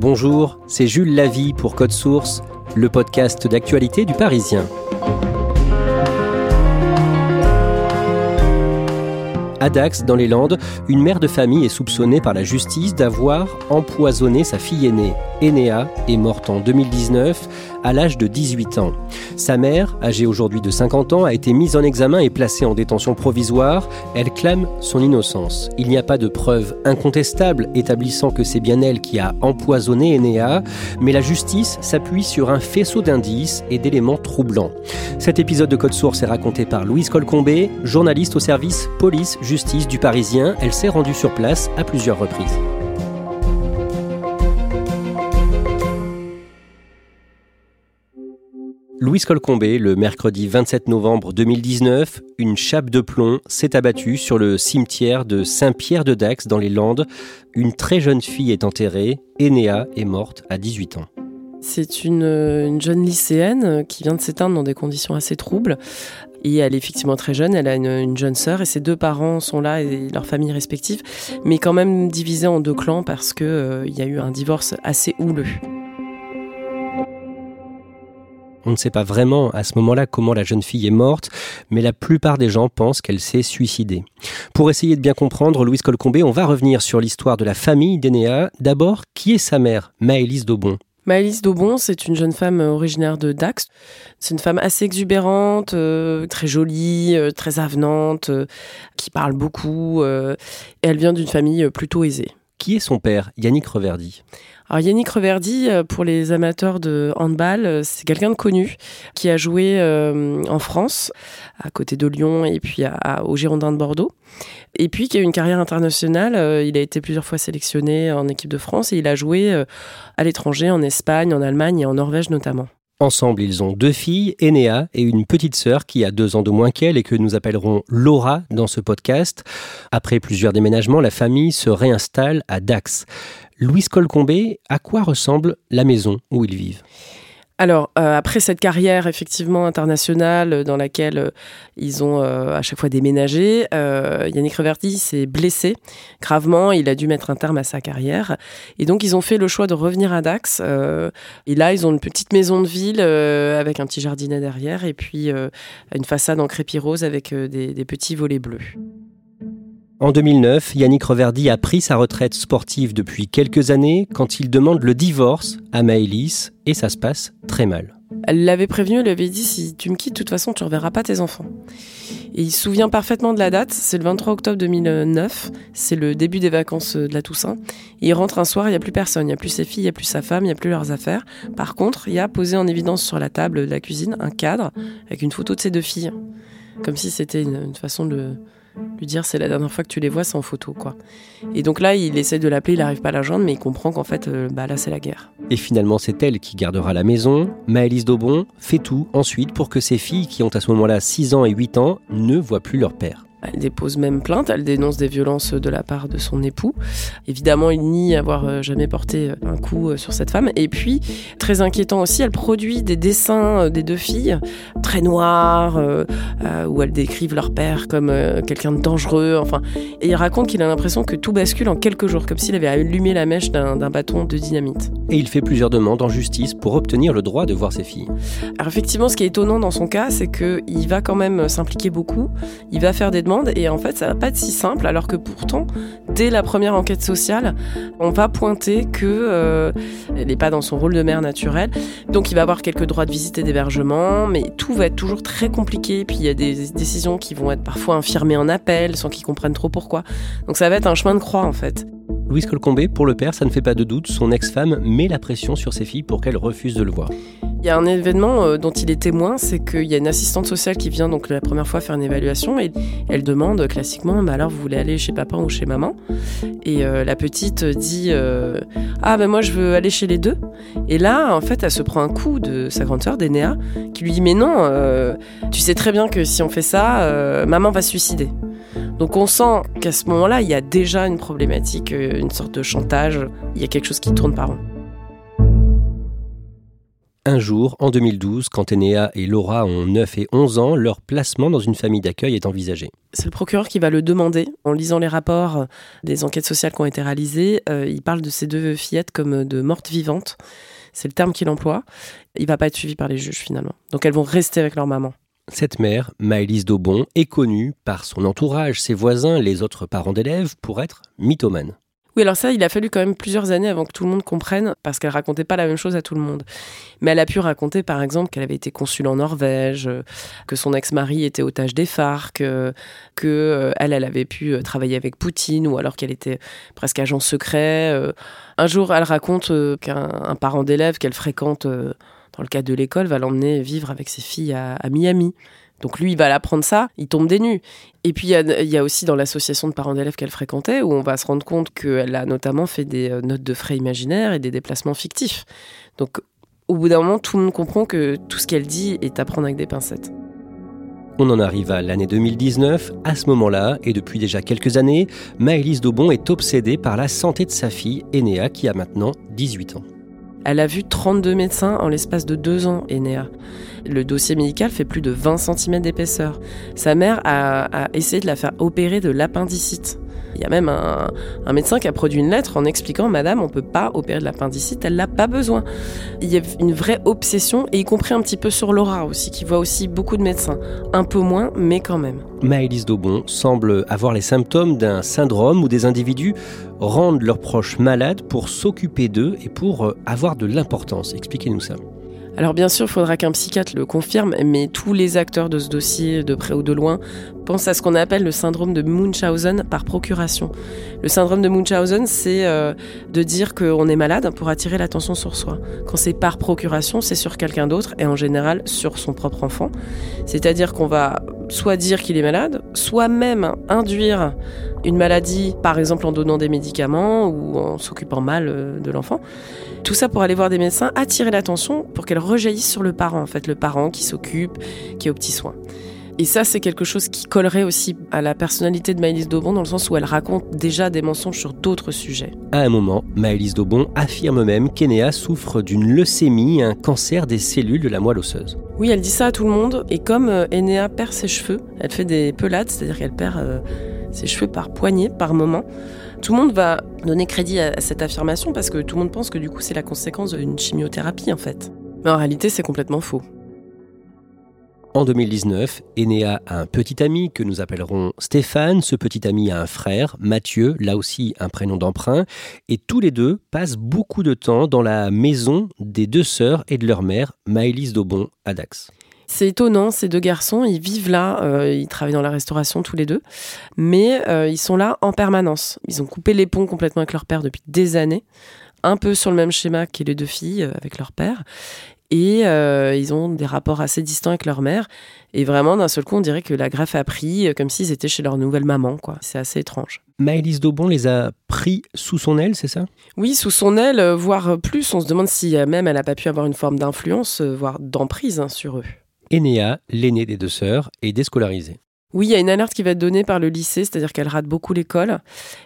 Bonjour, c'est Jules Lavie pour Code Source, le podcast d'actualité du Parisien. À Dax, dans les Landes, une mère de famille est soupçonnée par la justice d'avoir empoisonné sa fille aînée. Enea est morte en 2019 à l'âge de 18 ans. Sa mère, âgée aujourd'hui de 50 ans, a été mise en examen et placée en détention provisoire. Elle clame son innocence. Il n'y a pas de preuves incontestables établissant que c'est bien elle qui a empoisonné Enea, mais la justice s'appuie sur un faisceau d'indices et d'éléments troublants. Cet épisode de Code Source est raconté par Louise Colcombé, journaliste au service police-justice du Parisien. Elle s'est rendue sur place à plusieurs reprises. Louise Colcombé, le mercredi 27 novembre 2019, une chape de plomb s'est abattue sur le cimetière de Saint-Pierre-de-Dax dans les Landes. Une très jeune fille est enterrée. Enea est morte à 18 ans. C'est une, une, jeune lycéenne qui vient de s'éteindre dans des conditions assez troubles. Et elle est effectivement très jeune, elle a une, une, jeune sœur et ses deux parents sont là et leurs familles respectives, mais quand même divisés en deux clans parce qu'il euh, y a eu un divorce assez houleux. On ne sait pas vraiment à ce moment-là comment la jeune fille est morte, mais la plupart des gens pensent qu'elle s'est suicidée. Pour essayer de bien comprendre Louise Colcombé, on va revenir sur l'histoire de la famille d'Enea. D'abord, qui est sa mère, Maëlys Daubon Maëlys Daubon, c'est une jeune femme originaire de Dax. C'est une femme assez exubérante, euh, très jolie, euh, très avenante, euh, qui parle beaucoup. et elle vient d'une famille plutôt aisée. Qui est son père, Yannick Reverdy alors Yannick Reverdy, pour les amateurs de handball, c'est quelqu'un de connu qui a joué en France, à côté de Lyon et puis à, à, au Girondin de Bordeaux. Et puis qui a eu une carrière internationale. Il a été plusieurs fois sélectionné en équipe de France et il a joué à l'étranger, en Espagne, en Allemagne et en Norvège notamment. Ensemble, ils ont deux filles, Enea et une petite sœur qui a deux ans de moins qu'elle et que nous appellerons Laura dans ce podcast. Après plusieurs déménagements, la famille se réinstalle à Dax. Louise Colcombé, à quoi ressemble la maison où ils vivent? Alors, euh, après cette carrière effectivement internationale euh, dans laquelle euh, ils ont à chaque fois déménagé, Yannick Reverdy s'est blessé gravement. Il a dû mettre un terme à sa carrière. Et donc, ils ont fait le choix de revenir à Dax. Et là, ils ont une petite maison de ville avec un petit jardinet derrière et puis une façade en crépi rose avec des petits volets bleus. En 2009, Yannick Reverdy a pris sa retraite sportive depuis quelques années quand il demande le divorce à Maëlys et ça se passe très mal. Elle l'avait prévenu, elle lui avait dit si tu me quittes, de toute façon, tu ne reverras pas tes enfants. Il se souvient parfaitement de la date, c'est le 23 octobre 2009, c'est le début des vacances de la Toussaint. il rentre un soir, il n'y a plus personne, il n'y a plus ses filles, il n'y a plus sa femme, il n'y a plus leurs affaires. Par contre, il y a posé en évidence sur la table de la cuisine un cadre avec une photo de ses deux filles, comme si c'était une façon de lui dire c'est la dernière fois que tu les vois, c'est en photo quoi. Et donc là, il essaie de l'appeler, il n'arrive pas à la joindre, mais il comprend qu'en fait, euh, bah là, c'est la guerre. Et finalement, c'est elle qui gardera la maison. Maëlys Daubon fait tout ensuite pour que ses filles, qui ont à ce moment-là 6 ans et 8 ans, ne voient plus leur père. Elle dépose même plainte, elle dénonce des violences de la part de son époux. Évidemment, il nie avoir jamais porté un coup sur cette femme. Et puis, très inquiétant aussi, elle produit des dessins des deux filles, très noirs, euh, où elles décrivent leur père comme euh, quelqu'un de dangereux. Enfin, et il raconte qu'il a l'impression que tout bascule en quelques jours, comme s'il avait allumé la mèche d'un bâton de dynamite. Et il fait plusieurs demandes en justice pour obtenir le droit de voir ses filles. Alors effectivement, ce qui est étonnant dans son cas, c'est qu'il va quand même s'impliquer beaucoup. Il va faire des demandes et en fait ça va pas être si simple alors que pourtant dès la première enquête sociale on va pointer que euh, elle n'est pas dans son rôle de mère naturelle donc il va avoir quelques droits de visite et d'hébergement mais tout va être toujours très compliqué puis il y a des décisions qui vont être parfois infirmées en appel sans qu'ils comprennent trop pourquoi donc ça va être un chemin de croix en fait. Louise Colcombé, pour le père, ça ne fait pas de doute, son ex-femme met la pression sur ses filles pour qu'elles refusent de le voir. Il y a un événement euh, dont il est témoin, c'est qu'il y a une assistante sociale qui vient donc la première fois faire une évaluation et elle demande classiquement bah alors vous voulez aller chez papa ou chez maman? Et euh, la petite dit euh, ah ben moi je veux aller chez les deux. Et là en fait elle se prend un coup de sa grande sœur d'Enéa qui lui dit mais non tu sais très bien que si on fait ça maman va se suicider. Donc on sent qu'à ce moment-là il y a déjà une problématique, une sorte de chantage, il y a quelque chose qui tourne par rond. Un jour, en 2012, quand Enéa et Laura ont 9 et 11 ans, leur placement dans une famille d'accueil est envisagé. C'est le procureur qui va le demander. En lisant les rapports des enquêtes sociales qui ont été réalisées, euh, il parle de ces deux fillettes comme de mortes vivantes. C'est le terme qu'il emploie. Il va pas être suivi par les juges finalement. Donc elles vont rester avec leur maman. Cette mère, Maëlys Daubon, est connue par son entourage, ses voisins, les autres parents d'élèves, pour être mythomane. Alors ça, il a fallu quand même plusieurs années avant que tout le monde comprenne, parce qu'elle racontait pas la même chose à tout le monde. Mais elle a pu raconter, par exemple, qu'elle avait été consul en Norvège, euh, que son ex-mari était otage des FARC, euh, que euh, elle, elle avait pu travailler avec Poutine, ou alors qu'elle était presque agent secret. Un jour, elle raconte qu'un parent d'élève qu'elle fréquente dans le cadre de l'école va l'emmener vivre avec ses filles à Miami. Donc lui, il va l'apprendre ça, il tombe des nues. Et puis il y, a aussi dans l'association de parents d'élèves qu'elle fréquentait, où on va se rendre compte qu'elle a notamment fait des euh, notes de frais imaginaires et des déplacements fictifs. Donc au bout d'un moment, tout le monde comprend que tout ce qu'elle dit est à prendre avec des pincettes. On en arrive à l'année 2019. À ce moment-là, et depuis déjà quelques années, Maëlys Daubon est obsédée par la santé de sa fille, Enéa, qui a maintenant 18 ans. Elle a vu 32 médecins en l'espace de deux ans, Enéa. Le dossier médical fait plus de 20 cm d'épaisseur. Sa mère a, essayé de la faire opérer de l'appendicite. Il y a même un, médecin qui a produit une lettre en expliquant Madame, on ne peut pas opérer de l'appendicite, elle n'a pas besoin. Il y a une vraie obsession, et y compris un petit peu sur Laura aussi, qui voit aussi beaucoup de médecins. Un peu moins, mais quand même. Maëlys Daubon semble avoir les symptômes d'un syndrome où des individus rendent leurs proches malades pour s'occuper d'eux et pour euh, avoir de l'importance. Expliquez-nous ça. Alors bien sûr, il faudra qu'un psychiatre le confirme, mais tous les acteurs de ce dossier, de près ou de loin, pensent à ce qu'on appelle le syndrome de Munchausen par procuration. Le syndrome de Munchausen, c'est euh, de dire qu'on est malade pour attirer l'attention sur soi. Quand c'est par procuration, c'est sur quelqu'un d'autre, et en général sur son propre enfant. C'est-à-dire qu'on va soit dire qu'il est malade, soit même induire une maladie, par exemple en donnant des médicaments ou en s'occupant mal euh, de l'enfant. Tout ça pour aller voir des médecins, attirer l'attention pour qu'elle rejaillisse sur le parent, en fait, le parent qui s'occupe, qui est aux petits soins. Et ça, c'est quelque chose qui collerait aussi à la personnalité de Maëlys Daubon, dans le sens où elle raconte déjà des mensonges sur d'autres sujets. À un moment, Maëlys Daubon affirme même qu'Enéa souffre d'une leucémie, un cancer des cellules de la moelle osseuse. Oui, elle dit ça à tout le monde. Et comme euh, Enéa perd ses cheveux, elle fait des pelades, c'est-à-dire qu'elle perd euh, ses cheveux par poignée, par moment. Tout le monde va donner crédit à cette affirmation parce que tout le monde pense que du coup c'est la conséquence d'une chimiothérapie en fait. Mais en réalité c'est complètement faux. En 2019, Enéa a un petit ami que nous appellerons Stéphane. Ce petit ami a un frère, Mathieu, là aussi un prénom d'emprunt. Et tous les deux passent beaucoup de temps dans la maison des deux sœurs et de leur mère, Maëlys Daubon, à Dax. C'est étonnant, ces deux garçons, ils vivent là, euh, ils travaillent dans la restauration tous les deux, mais euh, ils sont là en permanence. Ils ont coupé les ponts complètement avec leur père depuis des années, un peu sur le même schéma que les deux filles euh, avec leur père. Et ils ont des rapports assez distants avec leur mère. Et vraiment, d'un seul coup, on dirait que la greffe a pris, comme s'ils étaient chez leur nouvelle maman. quoi. C'est assez étrange. Maëlys Daubon les a pris sous son aile, c'est ça? Oui, sous son aile, voire plus. On se demande si même elle n'a pas pu avoir une forme d'influence, voire d'emprise hein, sur eux. Enéa, l'aînée des deux sœurs, est déscolarisée. Oui, il y a une alerte qui va être donnée par le lycée, c'est-à-dire qu'elle rate beaucoup l'école.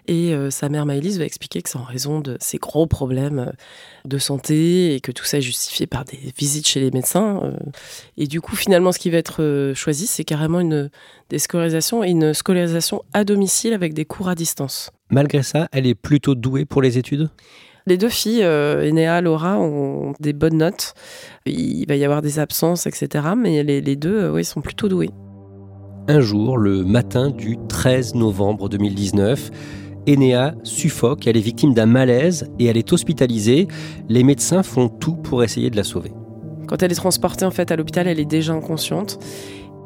Et euh, sa mère Maëlys va expliquer que c'est en raison de ses gros problèmes euh, de santé et que tout ça est justifié par des visites chez les médecins. Euh. Et du coup, finalement, ce qui va être choisi, c'est carrément une déscolarisation et une scolarisation à domicile avec des cours à distance. Malgré ça, elle est plutôt douée pour les études? Les deux filles, Enea, Laura, ont des bonnes notes. Il va y avoir des absences, etc. Mais les, deux, euh, oui, sont plutôt douées. Un jour, le matin du 13 novembre 2019. Enea suffoque, elle est victime d'un malaise et elle est hospitalisée. Les médecins font tout pour essayer de la sauver. Quand elle est transportée en fait à l'hôpital, elle est déjà inconsciente.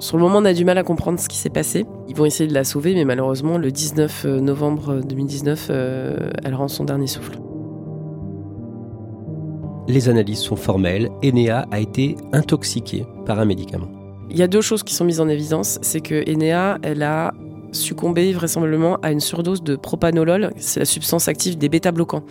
Sur le moment, on a du mal à comprendre ce qui s'est passé. Ils vont essayer de la sauver, mais malheureusement, le 19 novembre 2019, euh, elle rend son dernier souffle. Les analyses sont formelles. Enea a été intoxiquée par un médicament. Il y a deux choses qui sont mises en évidence. C'est que Enea, elle a succombé vraisemblablement à une surdose de propanolol, c'est la substance active des bêta-bloquants.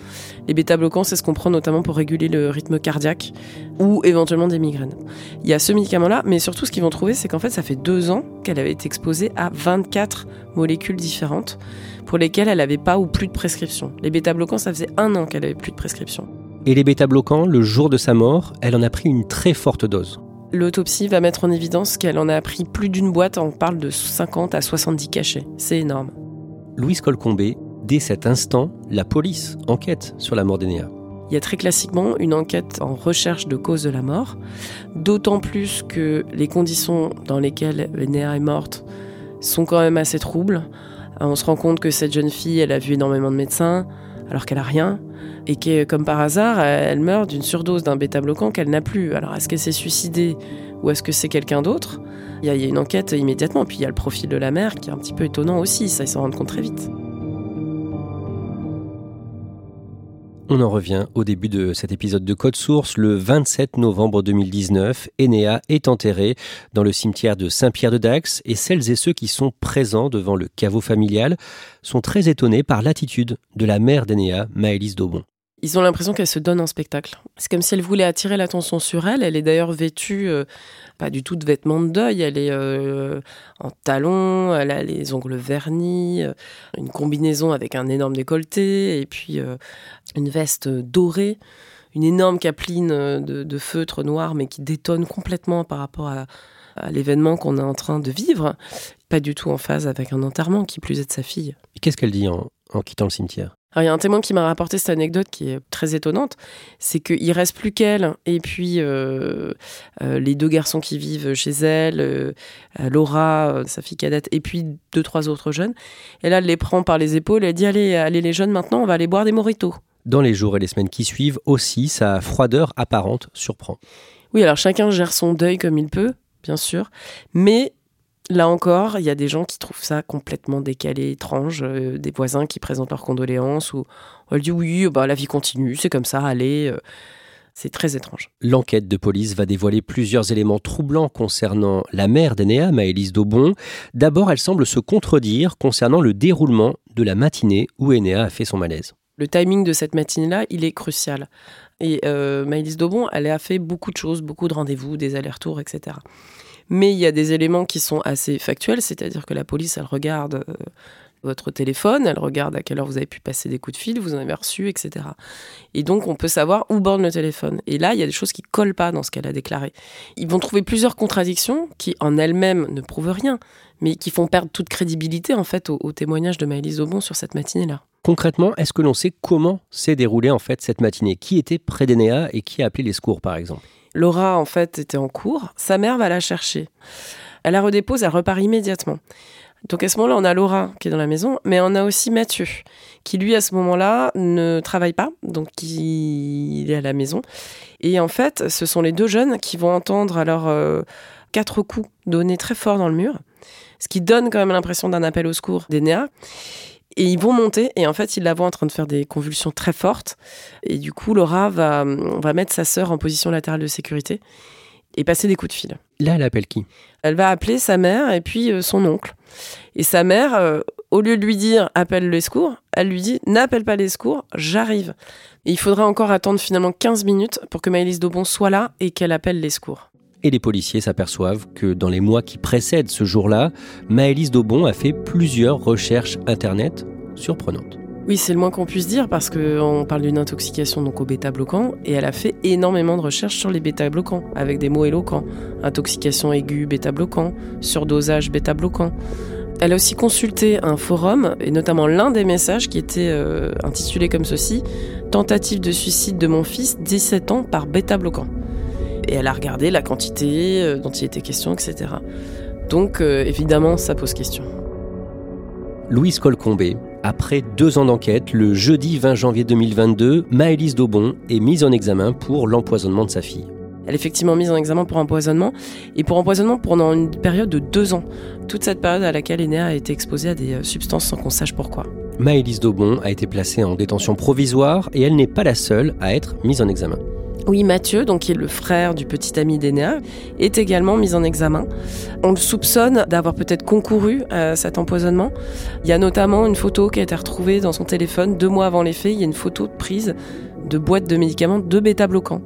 Les bêta-bloquants, c'est ce qu'on prend notamment pour réguler le rythme cardiaque ou éventuellement des migraines. Il y a ce médicament-là, mais surtout ce qu'ils vont trouver, c'est qu'en fait, ça fait deux ans qu'elle avait été exposée à 24 molécules différentes pour lesquelles elle n'avait pas ou plus de prescription. Les bêta-bloquants, ça faisait un an qu'elle avait plus de prescription. Et les bêta-bloquants, le jour de sa mort, elle en a pris une très forte dose. L'autopsie va mettre en évidence qu'elle en a pris plus d'une boîte, on parle de 50 à 70 cachets. C'est énorme. Louise Colcombé, dès cet instant, la police enquête sur la mort d'Enea. Il y a très classiquement une enquête en recherche de cause de la mort, d'autant plus que les conditions dans lesquelles Enea est morte sont quand même assez troubles. On se rend compte que cette jeune fille, elle a vu énormément de médecins, alors qu'elle a rien, et que, comme par hasard, elle meurt d'une surdose d'un bêta-bloquant qu'elle n'a plus. Alors, est-ce qu'elle s'est suicidée ou est-ce que c'est quelqu'un d'autre? Il y, a, une enquête immédiatement, puis il y a le profil de la mère qui est un petit peu étonnant aussi, ça, ils s'en rendent compte très vite. On en revient au début de cet épisode de Code Source. Le 27 novembre 2019, Enea est enterrée dans le cimetière de Saint-Pierre-de-Dax et celles et ceux qui sont présents devant le caveau familial sont très étonnés par l'attitude de la mère d'Enea, Maëlys Daubon. Ils ont l'impression qu'elle se donne en spectacle. C'est comme si elle voulait attirer l'attention sur elle. Elle est d'ailleurs vêtue euh, pas du tout de vêtements de deuil. Elle est euh, en talons, elle a les ongles vernis, euh, une combinaison avec un énorme décolleté et puis une veste dorée, une énorme capeline de, feutre noir mais qui détonne complètement par rapport à, l'événement qu'on est en train de vivre. Pas du tout en phase avec un enterrement qui plus est de sa fille. Qu'est-ce qu'elle dit en quittant le cimetière? Il y a un témoin qui m'a rapporté cette anecdote qui est très étonnante, c'est qu'il reste plus qu'elle et puis euh, euh, les deux garçons qui vivent chez elle, euh, Laura, sa fille cadette, et puis deux trois autres jeunes. Et là, elle les prend par les épaules, et elle dit allez, allez les jeunes maintenant, on va aller boire des moritos. Dans les jours et les semaines qui suivent aussi, sa froideur apparente surprend. Oui, alors chacun gère son deuil comme il peut, bien sûr, mais Là encore, il y a des gens qui trouvent ça complètement décalé, étrange, euh, des voisins qui présentent leurs condoléances ou on dit oui, bah, la vie continue, c'est comme ça, allez. Euh, c'est très étrange. L'enquête de police va dévoiler plusieurs éléments troublants concernant la mère d'Enea, Maëlys Daubon. D'abord, elle semble se contredire concernant le déroulement de la matinée où Enea a fait son malaise. Le timing de cette matinée-là, il est crucial. Et euh, Maëlys Daubon, elle a fait beaucoup de choses, beaucoup de rendez-vous, des allers-retours, etc. Mais il y a des éléments qui sont assez factuels, c'est-à-dire que la police, elle regarde euh, votre téléphone, elle regarde à quelle heure vous avez pu passer des coups de fil, vous en avez reçu, etc. Et donc, on peut savoir où borne le téléphone. Et là, il y a des choses qui collent pas dans ce qu'elle a déclaré. Ils vont trouver plusieurs contradictions qui, en elles-mêmes, ne prouvent rien, mais qui font perdre toute crédibilité, en fait, au, témoignage de Maëlys Aubon sur cette matinée-là. Concrètement, est-ce que l'on sait comment s'est déroulée, en fait, cette matinée? Qui était près d'Enea et qui a appelé les secours, par exemple? Laura, en fait, était en cours. Sa mère va la chercher. Elle la redépose, elle repart immédiatement. Donc à ce moment-là, on a Laura qui est dans la maison, mais on a aussi Mathieu, qui lui, à ce moment-là, ne travaille pas, donc il est à la maison. Et en fait, ce sont les deux jeunes qui vont entendre alors euh, quatre coups donnés très forts dans le mur, ce qui donne quand même l'impression d'un appel au secours d'Enea. Et ils vont monter, et en fait, ils la voient en train de faire des convulsions très fortes. Et du coup, Laura va, va mettre sa sœur en position latérale de sécurité et passer des coups de fil. Là, elle appelle qui? Elle va appeler sa mère et puis euh, son oncle. Et sa mère, euh, au lieu de lui dire appelle les secours, elle lui dit n'appelle pas les secours, j'arrive. Et il faudra encore attendre finalement 15 minutes pour que Maëlys Daubon soit là et qu'elle appelle les secours et les policiers s'aperçoivent que dans les mois qui précèdent ce jour-là, Maëlys Daubon a fait plusieurs recherches Internet surprenantes. Oui, c'est le moins qu'on puisse dire parce qu'on parle d'une intoxication donc au bêta-bloquant et elle a fait énormément de recherches sur les bêta-bloquants avec des mots éloquents. Intoxication aiguë bêta-bloquant, surdosage bêta-bloquant. Elle a aussi consulté un forum et notamment l'un des messages qui était euh, intitulé comme ceci Tentative de suicide de mon fils, 17 ans par bêta-bloquant et elle a regardé la quantité euh, dont il était question, etc. Donc évidemment, ça pose question. Louise Colcombé, après deux ans d'enquête, le jeudi 20 janvier 2022, Maëlys Daubon est mise en examen pour l'empoisonnement de sa fille. Elle est effectivement mise en examen pour empoisonnement, et pour empoisonnement pendant une période de deux ans. Toute cette période à laquelle Enea a été exposée à des euh, substances sans qu'on sache pourquoi. Maëlys Daubon a été placée en détention provisoire et elle n'est pas la seule à être mise en examen. Oui, Mathieu, donc qui est le frère du petit ami d'Enea, est également mis en examen. On le soupçonne d'avoir peut-être concouru à cet empoisonnement. Il y a notamment une photo qui a été retrouvée dans son téléphone deux mois avant les faits. Il y a une photo prise de boîtes de médicaments de bêta-bloquants.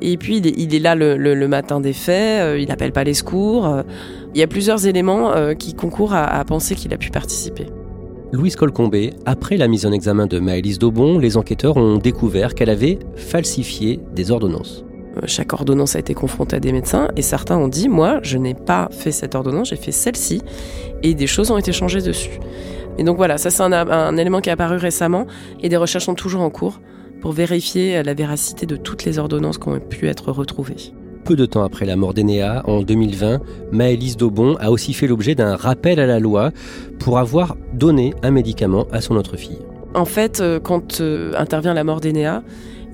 Et puis il est, là le, matin des faits, euh, il n'appelle pas les secours. Euh, il y a plusieurs éléments euh, qui concourent à penser qu'il a pu participer. Louise Colcombé, après la mise en examen de Maëlys Daubon, les enquêteurs ont découvert qu'elle avait falsifié des ordonnances. Euh, chaque ordonnance a été confrontée à des médecins et certains ont dit Moi, je n'ai pas fait cette ordonnance, j'ai fait celle-ci et des choses ont été changées dessus. Et donc voilà, ça c'est un, un, élément qui est apparu récemment et des recherches sont toujours en cours pour vérifier la véracité de toutes les ordonnances qui ont pu être retrouvées peu de temps après la mort d'Enéa, en 2020, Maëlys Daubon a aussi fait l'objet d'un rappel à la loi pour avoir donné un médicament à son autre fille. En fait, euh, quand euh, intervient la mort d'Enéa,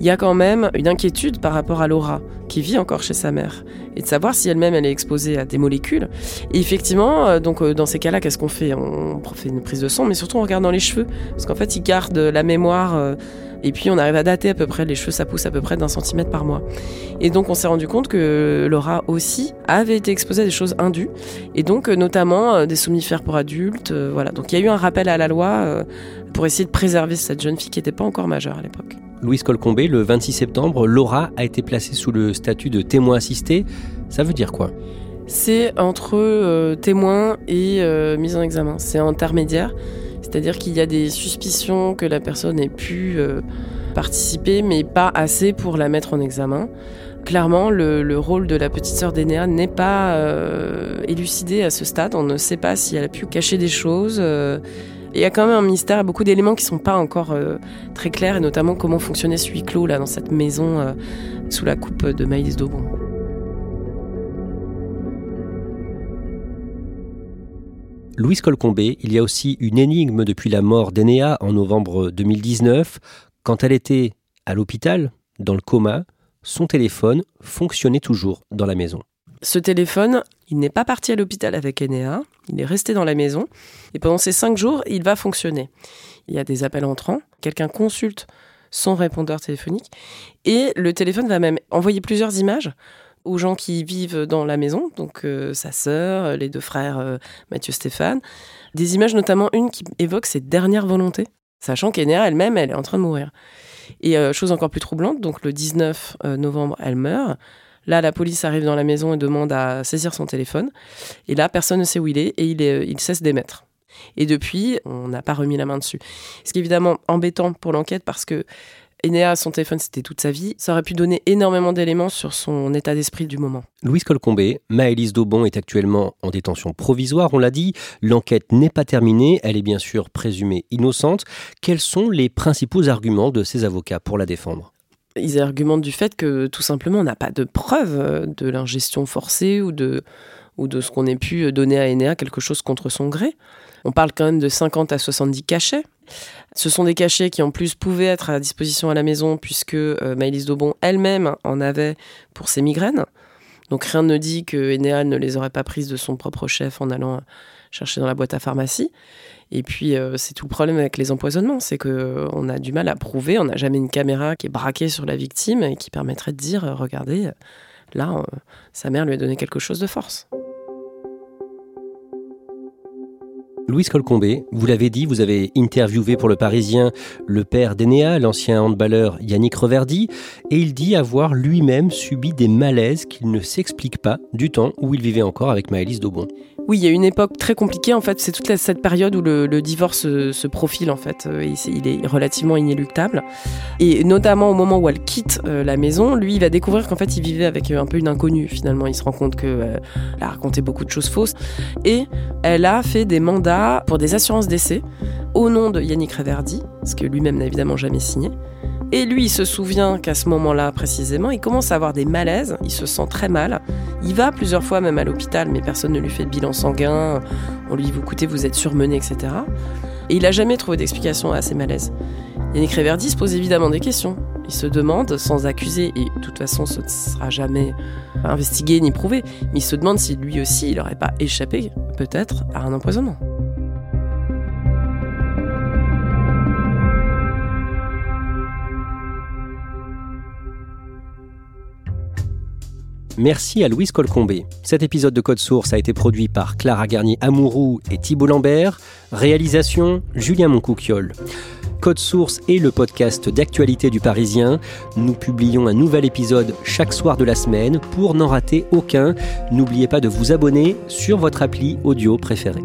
il y a quand même une inquiétude par rapport à Laura, qui vit encore chez sa mère, et de savoir si elle-même elle est exposée à des molécules. Et effectivement, euh, donc dans ces cas-là, qu'est-ce qu'on fait? On fait une prise de sang, mais surtout on regarde dans les cheveux, parce qu'en fait, ils gardent la mémoire et puis on arrive à dater à peu près, les cheveux ça pousse à peu près d'un centimètre par mois. Et donc on s'est rendu compte que Laura aussi avait été exposée à des choses indues, et donc euh, notamment euh, des somnifères pour adultes. Euh, voilà, donc il y a eu un rappel à la loi pour essayer de préserver cette jeune fille qui n'était pas encore majeure à l'époque. Louise Colcombé, le 26 septembre, Laura a été placée sous le statut de témoin assisté. Ça veut dire quoi? C'est entre témoin et mise en examen. C'est intermédiaire. C'est-à-dire qu'il y a des suspicions que la personne ait pu euh, participer, mais pas assez pour la mettre en examen. Clairement, le, rôle de la petite sœur d'Enéa n'est pas euh, élucidé à ce stade. On ne sait pas si elle a pu cacher des choses. Euh. il y a quand même un mystère, beaucoup d'éléments qui ne sont pas encore très clairs, et notamment comment fonctionnait ce huis clos là, dans cette maison sous la coupe de Maïs Daubon. Louise Colcombé, il y a aussi une énigme depuis la mort d'Enéa en novembre 2019. Quand elle était à l'hôpital, dans le coma, son téléphone fonctionnait toujours dans la maison. Ce téléphone, il n'est pas parti à l'hôpital avec Enéa, il est resté dans la maison et pendant ces cinq jours, il va fonctionner. Il y a des appels entrants, quelqu'un consulte son répondeur téléphonique et le téléphone va même envoyer plusieurs images aux gens qui vivent dans la maison, donc euh, sa sœur, les deux frères euh, Mathieu Stéphane. Des images, notamment une qui évoque ses dernières volontés, sachant qu'Enea elle-même, elle est en train de mourir. Et euh, chose encore plus troublante, donc le 19 novembre, elle meurt. Là, la police arrive dans la maison et demande à saisir son téléphone. Et là, personne ne sait où il est et il, cesse d'émettre. Et depuis, on n'a pas remis la main dessus. Ce qui est évidemment embêtant pour l'enquête parce que Enea, son téléphone, c'était toute sa vie. Ça aurait pu donner énormément d'éléments sur son état d'esprit du moment. Louise Colcombé, Maëlys Daubon est actuellement en détention provisoire, on l'a dit. L'enquête n'est pas terminée, elle est bien sûr présumée innocente. Quels sont les principaux arguments de ses avocats pour la défendre? Ils argumentent du fait que tout simplement on n'a pas de preuve de l'ingestion forcée ou de, ou de ce qu'on ait pu donner à Enea quelque chose contre son gré. On parle quand même de 50 à 70 cachets. Ce sont des cachets qui en plus pouvaient être à disposition à la maison puisque euh, Maëlys Daubon elle-même en avait pour ses migraines. Donc rien ne dit que Enea ne les aurait pas prises de son propre chef en allant chercher dans la boîte à pharmacie. Et puis euh, c'est tout le problème avec les empoisonnements, c'est qu'on euh, a du mal à prouver, on n'a jamais une caméra qui est braquée sur la victime et qui permettrait de dire, regardez, là, sa mère lui a donné quelque chose de force. Louise Colcombé, vous l'avez dit, vous avez interviewé pour Le Parisien le père d'Enéa, l'ancien handballeur Yannick Reverdy, et il dit avoir lui-même subi des malaises qu'il ne s'explique pas du temps où il vivait encore avec Maëlys Daubon. Oui, il y a une époque très compliquée. En fait, c'est toute cette période où le, divorce se, profile. En fait, euh, il est relativement inéluctable. Et notamment au moment où elle quitte euh, la maison, lui, il va découvrir qu'en fait, il vivait avec euh, un peu une inconnue. Finalement, il se rend compte qu'elle a raconté beaucoup de choses fausses. Et elle a fait des mandats pour des assurances d'essai au nom de Yannick Reverdy, ce que lui-même n'a évidemment jamais signé Et lui, il se souvient qu'à ce moment-là, précisément, il commence à avoir des malaises, il se sent très mal. Il va plusieurs fois même à l'hôpital, mais personne ne lui fait de bilan sanguin. On lui dit, vous écoutez, vous êtes surmené, etc. Et il n'a jamais trouvé d'explication à ces malaises. Yannick Réverdi se pose évidemment des questions. Il se demande, sans accuser, et de toute façon ce ne sera jamais investigué ni prouvé, mais il se demande si lui aussi il n'aurait pas échappé, peut-être, à un empoisonnement. Merci à Louise Colcombé. Cet épisode de Code Source a été produit par Clara Garnier-Amouroux et Thibault Lambert. Réalisation Julien Moncouquiole. Code Source est le podcast d'actualité du Parisien. Nous publions un nouvel épisode chaque soir de la semaine. Pour n'en rater aucun, n'oubliez pas de vous abonner sur votre appli audio préférée.